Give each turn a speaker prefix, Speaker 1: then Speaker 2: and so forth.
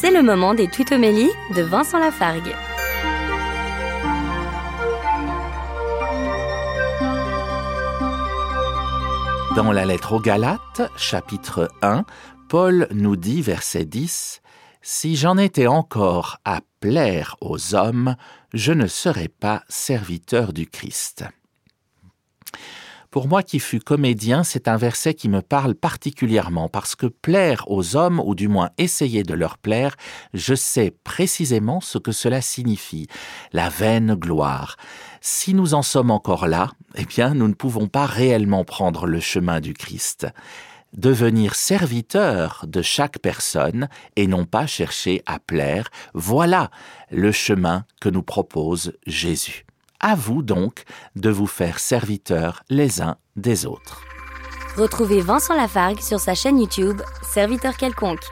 Speaker 1: C'est le moment des tutomélies de Vincent Lafargue.
Speaker 2: Dans la lettre aux Galates, chapitre 1, Paul nous dit, verset 10, Si j'en étais encore à plaire aux hommes, je ne serais pas serviteur du Christ. Pour moi qui fus comédien, c'est un verset qui me parle particulièrement parce que plaire aux hommes, ou du moins essayer de leur plaire, je sais précisément ce que cela signifie, la vaine gloire. Si nous en sommes encore là, eh bien nous ne pouvons pas réellement prendre le chemin du Christ. Devenir serviteur de chaque personne et non pas chercher à plaire, voilà le chemin que nous propose Jésus. À vous donc de vous faire serviteurs les uns des autres.
Speaker 1: Retrouvez Vincent Lafargue sur sa chaîne YouTube, Serviteur quelconque.